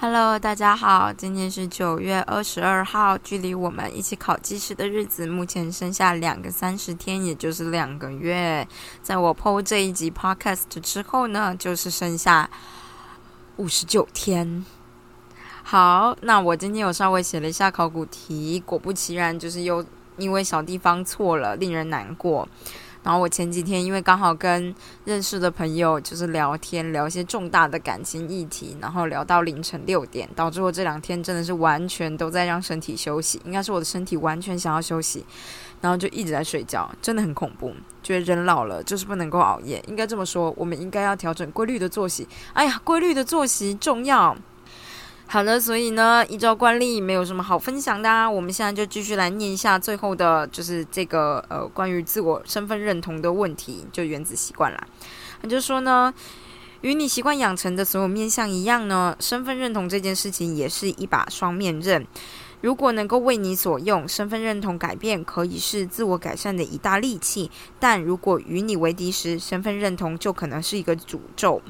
Hello，大家好，今天是九月二十二号，距离我们一起考技师的日子目前剩下两个三十天，也就是两个月。在我 PO 这一集 Podcast 之后呢，就是剩下五十九天。好，那我今天有稍微写了一下考古题，果不其然，就是又因为小地方错了，令人难过。然后我前几天因为刚好跟认识的朋友就是聊天，聊一些重大的感情议题，然后聊到凌晨六点，导致我这两天真的是完全都在让身体休息，应该是我的身体完全想要休息，然后就一直在睡觉，真的很恐怖。觉得人老了就是不能够熬夜，应该这么说，我们应该要调整规律的作息。哎呀，规律的作息重要。好的，所以呢，依照惯例，没有什么好分享的。啊。我们现在就继续来念一下最后的，就是这个呃，关于自我身份认同的问题，就原子习惯啦。那就说呢，与你习惯养成的所有面相一样呢，身份认同这件事情也是一把双面刃。如果能够为你所用，身份认同改变可以是自我改善的一大利器；但如果与你为敌时，身份认同就可能是一个诅咒。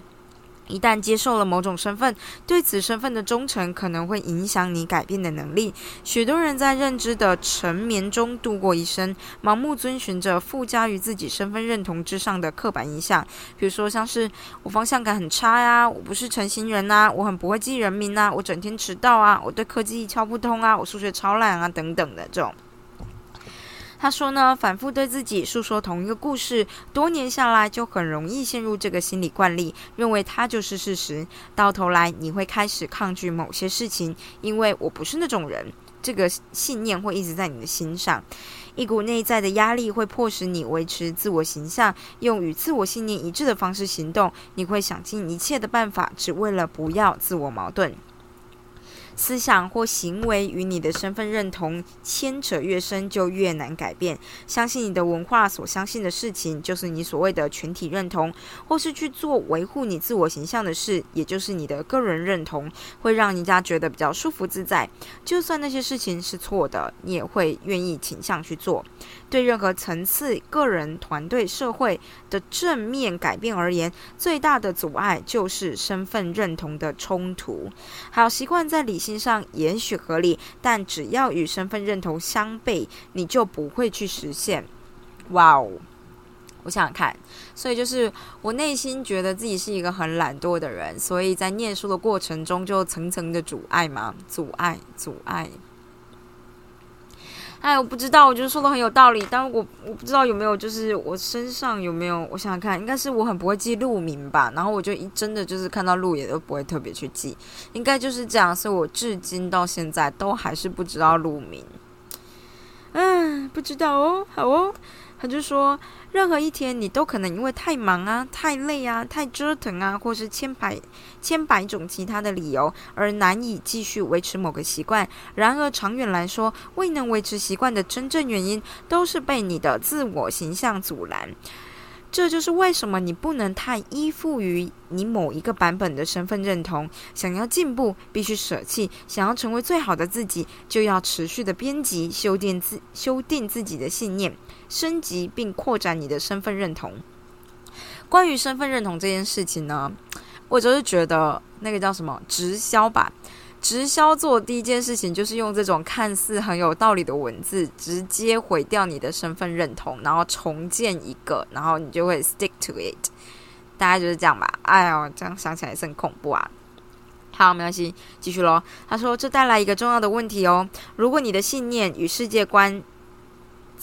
一旦接受了某种身份，对此身份的忠诚可能会影响你改变的能力。许多人在认知的沉眠中度过一生，盲目遵循着附加于自己身份认同之上的刻板印象，比如说像是我方向感很差呀，我不是诚心人呐，我很不会记人名呐，我整天迟到啊，我对科技一窍不通啊，我数学超烂啊，等等的这种。他说呢，反复对自己诉说同一个故事，多年下来就很容易陷入这个心理惯例，认为它就是事实。到头来，你会开始抗拒某些事情，因为我不是那种人。这个信念会一直在你的心上，一股内在的压力会迫使你维持自我形象，用与自我信念一致的方式行动。你会想尽一切的办法，只为了不要自我矛盾。思想或行为与你的身份认同牵扯越深，就越难改变。相信你的文化所相信的事情，就是你所谓的群体认同，或是去做维护你自我形象的事，也就是你的个人认同，会让人家觉得比较舒服自在。就算那些事情是错的，你也会愿意倾向去做。对任何层次、个人、团队、社会的正面改变而言，最大的阻碍就是身份认同的冲突。好习惯在理心上也许合理，但只要与身份认同相悖，你就不会去实现。哇哦！我想想看，所以就是我内心觉得自己是一个很懒惰的人，所以在念书的过程中就层层的阻碍嘛，阻碍，阻碍。哎，我不知道，我觉得说的很有道理，但我我不知道有没有，就是我身上有没有，我想想看，应该是我很不会记路名吧，然后我就一真的就是看到路也都不会特别去记，应该就是这样，所以我至今到现在都还是不知道路名，不知道哦，好哦。他就说，任何一天你都可能因为太忙啊、太累啊、太折腾啊，或是千百千百种其他的理由而难以继续维持某个习惯。然而长远来说，未能维持习惯的真正原因，都是被你的自我形象阻拦。这就是为什么你不能太依附于你某一个版本的身份认同。想要进步，必须舍弃；想要成为最好的自己，就要持续的编辑、修订自修订自己的信念，升级并扩展你的身份认同。关于身份认同这件事情呢，我就是觉得那个叫什么直销吧。直销做第一件事情就是用这种看似很有道理的文字，直接毁掉你的身份认同，然后重建一个，然后你就会 stick to it。大概就是这样吧。哎呦，这样想起来是很恐怖啊。好，没关系，继续喽。他说，这带来一个重要的问题哦。如果你的信念与世界观。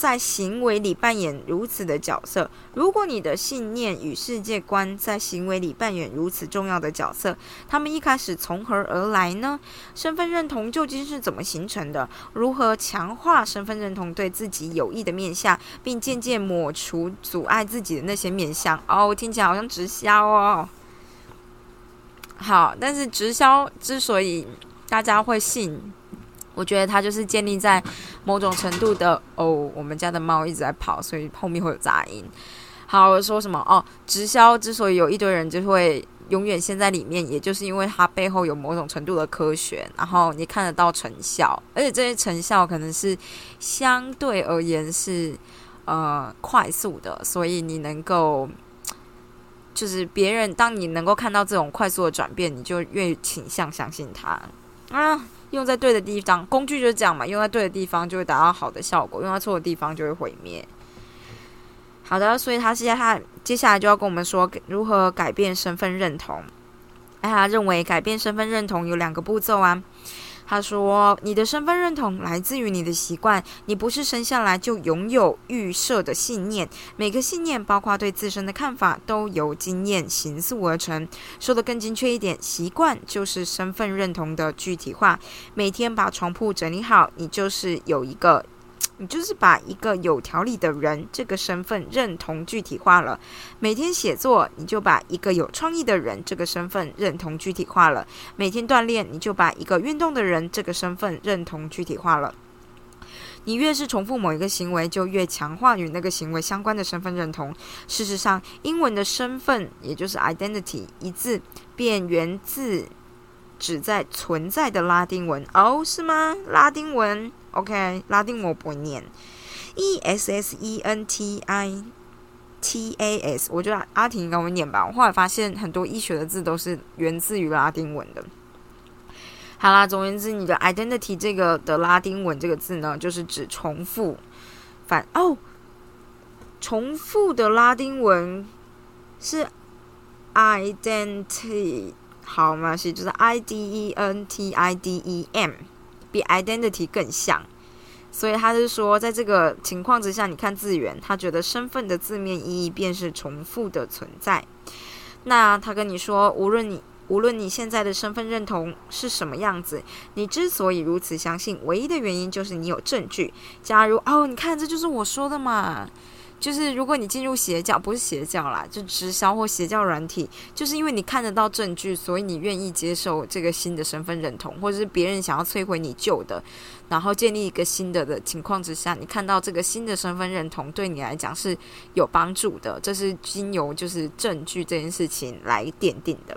在行为里扮演如此的角色，如果你的信念与世界观在行为里扮演如此重要的角色，他们一开始从何而来呢？身份认同究竟是怎么形成的？如何强化身份认同对自己有益的面相，并渐渐抹除阻碍自己的那些面相？哦，听起来好像直销哦。好，但是直销之所以大家会信。我觉得它就是建立在某种程度的哦，我们家的猫一直在跑，所以后面会有杂音。好，我说什么哦？直销之所以有一堆人就会永远陷在里面，也就是因为它背后有某种程度的科学，然后你看得到成效，而且这些成效可能是相对而言是呃快速的，所以你能够就是别人当你能够看到这种快速的转变，你就越倾向相信他啊。用在对的地方，工具就是这样嘛，用在对的地方就会达到好的效果，用在错的地方就会毁灭。好的，所以他现在他接下来就要跟我们说如何改变身份认同。哎，他认为改变身份认同有两个步骤啊。他说：“你的身份认同来自于你的习惯，你不是生下来就拥有预设的信念。每个信念，包括对自身的看法，都由经验形塑而成。说的更精确一点，习惯就是身份认同的具体化。每天把床铺整理好，你就是有一个。”你就是把一个有条理的人这个身份认同具体化了。每天写作，你就把一个有创意的人这个身份认同具体化了。每天锻炼，你就把一个运动的人这个身份认同具体化了。你越是重复某一个行为，就越强化与那个行为相关的身份认同。事实上，英文的身份也就是 identity 一字便源自指在存在的拉丁文哦，是吗？拉丁文。OK，拉丁我不会念，E S S E N T I T A S，我觉得阿婷应该会念吧。我后来发现很多医学的字都是源自于拉丁文的。好啦，总而言之，你的 identity 这个的拉丁文这个字呢，就是指重复。反哦，重复的拉丁文是 identity，好吗？是就是 I D E N T I D E M。比 identity 更像，所以他是说，在这个情况之下，你看字源，他觉得身份的字面意义便是重复的存在。那他跟你说，无论你无论你现在的身份认同是什么样子，你之所以如此相信，唯一的原因就是你有证据。假如哦，你看，这就是我说的嘛。就是如果你进入邪教，不是邪教啦，就直销或邪教软体，就是因为你看得到证据，所以你愿意接受这个新的身份认同，或者是别人想要摧毁你旧的，然后建立一个新的的情况之下，你看到这个新的身份认同对你来讲是有帮助的，这是经由就是证据这件事情来奠定的。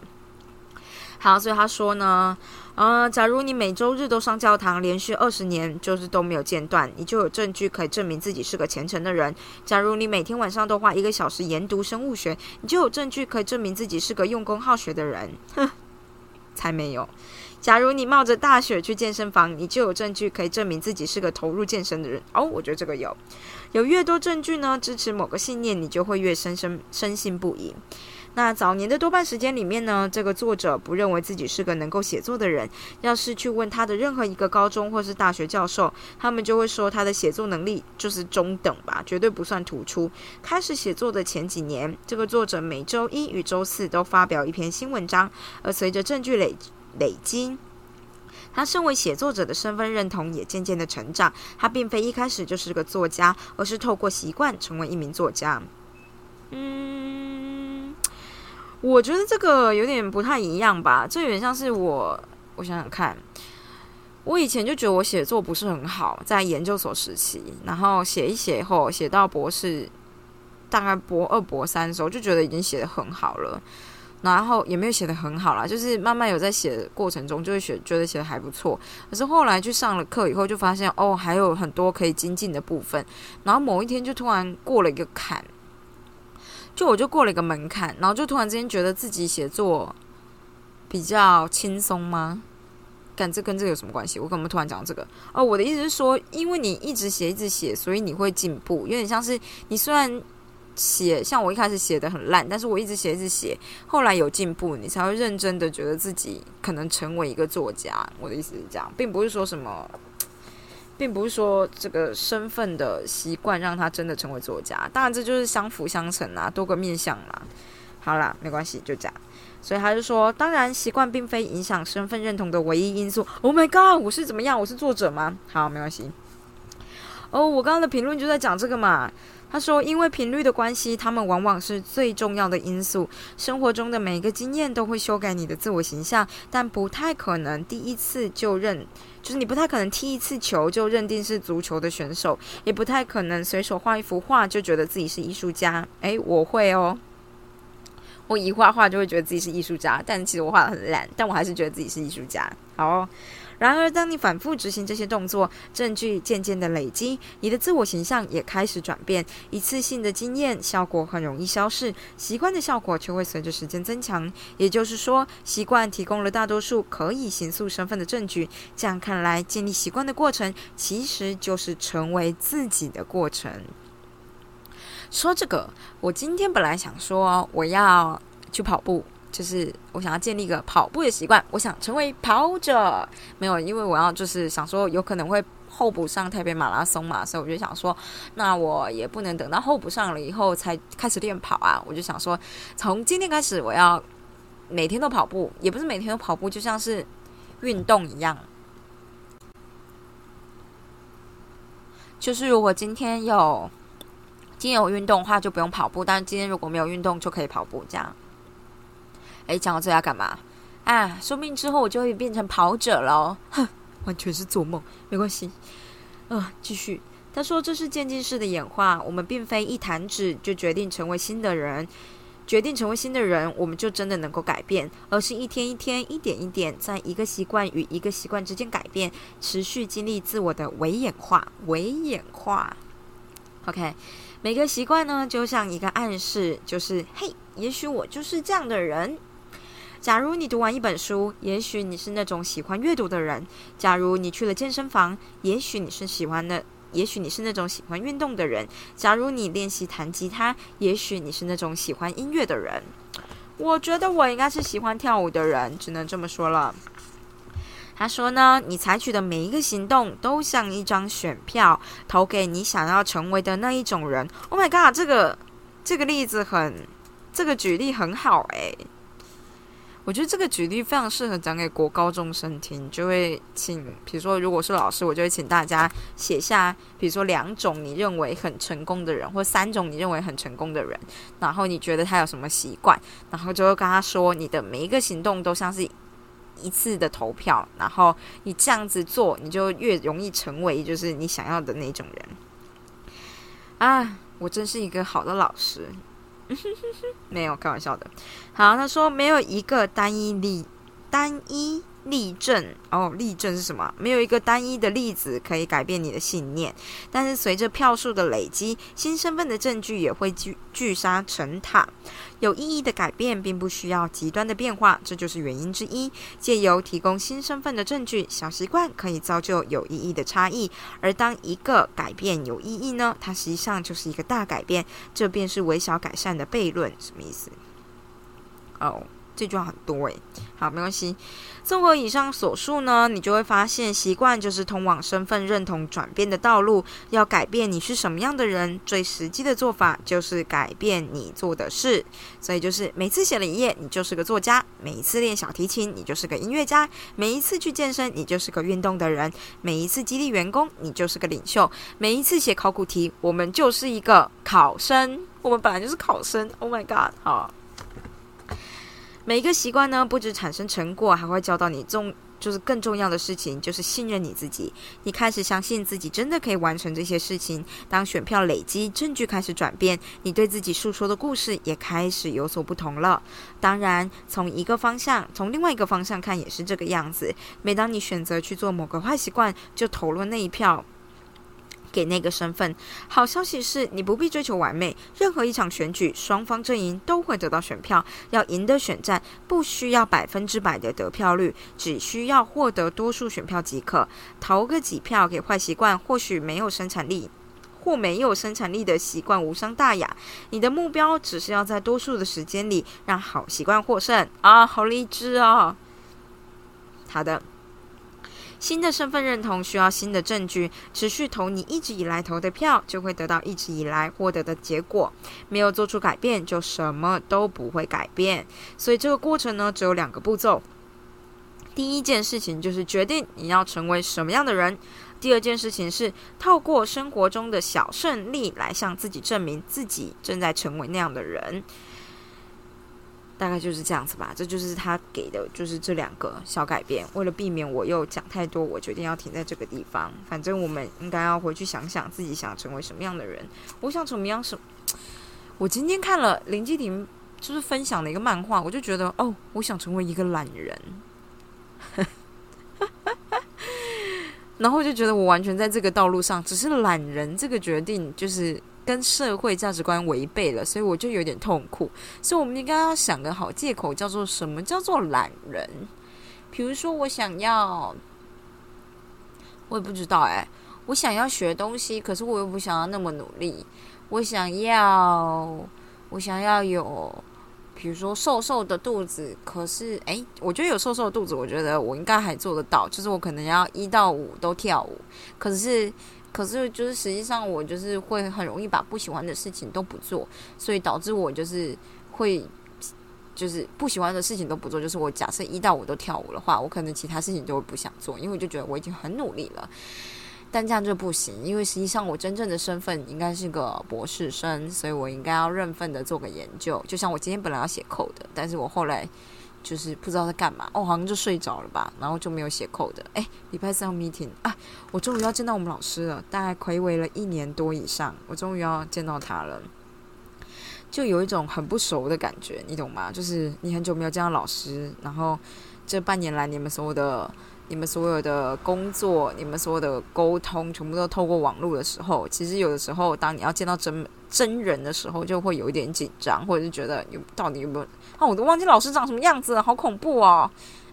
好，所以他说呢，呃，假如你每周日都上教堂，连续二十年就是都没有间断，你就有证据可以证明自己是个虔诚的人。假如你每天晚上都花一个小时研读生物学，你就有证据可以证明自己是个用功好学的人。哼，才没有。假如你冒着大雪去健身房，你就有证据可以证明自己是个投入健身的人。哦，我觉得这个有，有越多证据呢，支持某个信念，你就会越深深深信不疑。那早年的多半时间里面呢，这个作者不认为自己是个能够写作的人。要是去问他的任何一个高中或是大学教授，他们就会说他的写作能力就是中等吧，绝对不算突出。开始写作的前几年，这个作者每周一与周四都发表一篇新文章，而随着证据累累积，他身为写作者的身份认同也渐渐的成长。他并非一开始就是个作家，而是透过习惯成为一名作家。嗯。我觉得这个有点不太一样吧，这有点像是我，我想想看，我以前就觉得我写作不是很好，在研究所时期，然后写一写后，写到博士，大概博二、博三的时候，就觉得已经写的很好了，然后也没有写的很好啦，就是慢慢有在写的过程中，就会写，觉得写的还不错。可是后来去上了课以后，就发现哦，还有很多可以精进的部分，然后某一天就突然过了一个坎。就我就过了一个门槛，然后就突然之间觉得自己写作比较轻松吗？干这跟这个有什么关系？我干嘛突然讲这个？哦，我的意思是说，因为你一直写一直写，所以你会进步。有点像是你虽然写，像我一开始写的很烂，但是我一直写一直写，后来有进步，你才会认真的觉得自己可能成为一个作家。我的意思是这样，并不是说什么。并不是说这个身份的习惯让他真的成为作家，当然这就是相辅相成啊，多个面相啦。好啦，没关系，就这样。所以他就说，当然习惯并非影响身份认同的唯一因素。Oh my god，我是怎么样？我是作者吗？好，没关系。哦，我刚刚的评论就在讲这个嘛。他说：“因为频率的关系，他们往往是最重要的因素。生活中的每一个经验都会修改你的自我形象，但不太可能第一次就认，就是你不太可能踢一次球就认定是足球的选手，也不太可能随手画一幅画就觉得自己是艺术家。诶，我会哦，我一画画就会觉得自己是艺术家，但其实我画的很烂，但我还是觉得自己是艺术家。好。”然而，当你反复执行这些动作，证据渐渐的累积，你的自我形象也开始转变。一次性的经验效果很容易消逝，习惯的效果却会随着时间增强。也就是说，习惯提供了大多数可以形塑身份的证据。这样看来，建立习惯的过程其实就是成为自己的过程。说这个，我今天本来想说我要去跑步。就是我想要建立一个跑步的习惯，我想成为跑者。没有，因为我要就是想说，有可能会候补上台北马拉松嘛，所以我就想说，那我也不能等到候补上了以后才开始练跑啊。我就想说，从今天开始，我要每天都跑步，也不是每天都跑步，就像是运动一样。就是如果今天有今天有运动的话，就不用跑步；但是今天如果没有运动，就可以跑步这样。哎，讲到这要干嘛？啊，说不定之后我就会变成跑者了。哼，完全是做梦，没关系。啊，继续。他说这是渐进式的演化，我们并非一弹指就决定成为新的人，决定成为新的人，我们就真的能够改变，而是一天一天、一点一点，在一个习惯与一个习惯之间改变，持续经历自我的微演化、微演化。OK，每个习惯呢，就像一个暗示，就是嘿，也许我就是这样的人。假如你读完一本书，也许你是那种喜欢阅读的人；假如你去了健身房，也许你是喜欢的，也许你是那种喜欢运动的人；假如你练习弹吉他，也许你是那种喜欢音乐的人。我觉得我应该是喜欢跳舞的人，只能这么说了。他说呢，你采取的每一个行动都像一张选票，投给你想要成为的那一种人。Oh my god，这个这个例子很，这个举例很好诶。我觉得这个举例非常适合讲给国高中生听，就会请，比如说，如果是老师，我就会请大家写下，比如说两种你认为很成功的人，或三种你认为很成功的人，然后你觉得他有什么习惯，然后就会跟他说，你的每一个行动都像是一次的投票，然后你这样子做，你就越容易成为就是你想要的那种人。啊，我真是一个好的老师。没有开玩笑的。好，他说没有一个单一例，单一。例证哦，例证是什么？没有一个单一的例子可以改变你的信念，但是随着票数的累积，新身份的证据也会聚聚沙成塔。有意义的改变并不需要极端的变化，这就是原因之一。借由提供新身份的证据，小习惯可以造就有意义的差异。而当一个改变有意义呢？它实际上就是一个大改变，这便是微小改善的悖论。什么意思？哦。这句话很多诶，好，没关系。综合以上所述呢，你就会发现，习惯就是通往身份认同转变的道路。要改变你是什么样的人，最实际的做法就是改变你做的事。所以就是每次写了一页，你就是个作家；每一次练小提琴，你就是个音乐家；每一次去健身，你就是个运动的人；每一次激励员工，你就是个领袖；每一次写考古题，我们就是一个考生。我们本来就是考生。Oh my god！好。每一个习惯呢，不止产生成果，还会教到你重，就是更重要的事情，就是信任你自己。你开始相信自己真的可以完成这些事情。当选票累积，证据开始转变，你对自己诉说的故事也开始有所不同了。当然，从一个方向，从另外一个方向看也是这个样子。每当你选择去做某个坏习惯，就投了那一票。给那个身份。好消息是你不必追求完美。任何一场选举，双方阵营都会得到选票。要赢得选战，不需要百分之百的得票率，只需要获得多数选票即可。投个几票给坏习惯，或许没有生产力，或没有生产力的习惯无伤大雅。你的目标只是要在多数的时间里让好习惯获胜啊！好励志啊！好的。新的身份认同需要新的证据，持续投你一直以来投的票，就会得到一直以来获得的结果。没有做出改变，就什么都不会改变。所以这个过程呢，只有两个步骤。第一件事情就是决定你要成为什么样的人；第二件事情是透过生活中的小胜利来向自己证明自己正在成为那样的人。大概就是这样子吧，这就是他给的，就是这两个小改变。为了避免我又讲太多，我决定要停在这个地方。反正我们应该要回去想想自己想成为什么样的人。我想怎么样？什？我今天看了林继廷就是分享的一个漫画，我就觉得哦，我想成为一个懒人。然后就觉得我完全在这个道路上，只是懒人这个决定就是跟社会价值观违背了，所以我就有点痛苦。所以我们应该要想个好借口，叫做什么叫做懒人？比如说我想要，我也不知道哎，我想要学东西，可是我又不想要那么努力。我想要，我想要有。比如说瘦瘦的肚子，可是哎，我觉得有瘦瘦的肚子，我觉得我应该还做得到。就是我可能要一到五都跳舞，可是可是就是实际上我就是会很容易把不喜欢的事情都不做，所以导致我就是会就是不喜欢的事情都不做。就是我假设一到五都跳舞的话，我可能其他事情就会不想做，因为我就觉得我已经很努力了。但这样就不行，因为实际上我真正的身份应该是个博士生，所以我应该要认份的做个研究。就像我今天本来要写扣的，但是我后来就是不知道在干嘛，哦，好像就睡着了吧，然后就没有写扣的。哎，礼拜三 meeting 啊，我终于要见到我们老师了，大概暌违了一年多以上，我终于要见到他了，就有一种很不熟的感觉，你懂吗？就是你很久没有见到老师，然后这半年来你们所有的。你们所有的工作，你们所有的沟通，全部都透过网络的时候，其实有的时候，当你要见到真真人的时候，就会有一点紧张，或者是觉得有到底有没有？啊，我都忘记老师长什么样子了，好恐怖哦！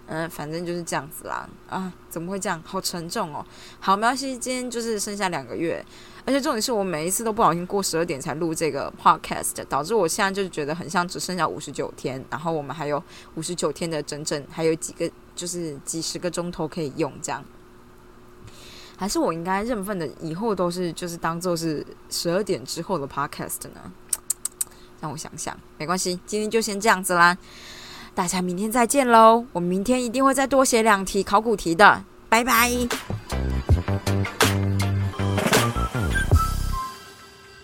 嗯，反正就是这样子啦。啊，怎么会这样？好沉重哦。好，没关系，今天就是剩下两个月。而且重点是我每一次都不小心过十二点才录这个 podcast，导致我现在就是觉得很像只剩下五十九天，然后我们还有五十九天的整整还有几个就是几十个钟头可以用，这样还是我应该认份的，以后都是就是当做是十二点之后的 podcast 呢？让我想想，没关系，今天就先这样子啦，大家明天再见喽！我明天一定会再多写两题考古题的，拜拜。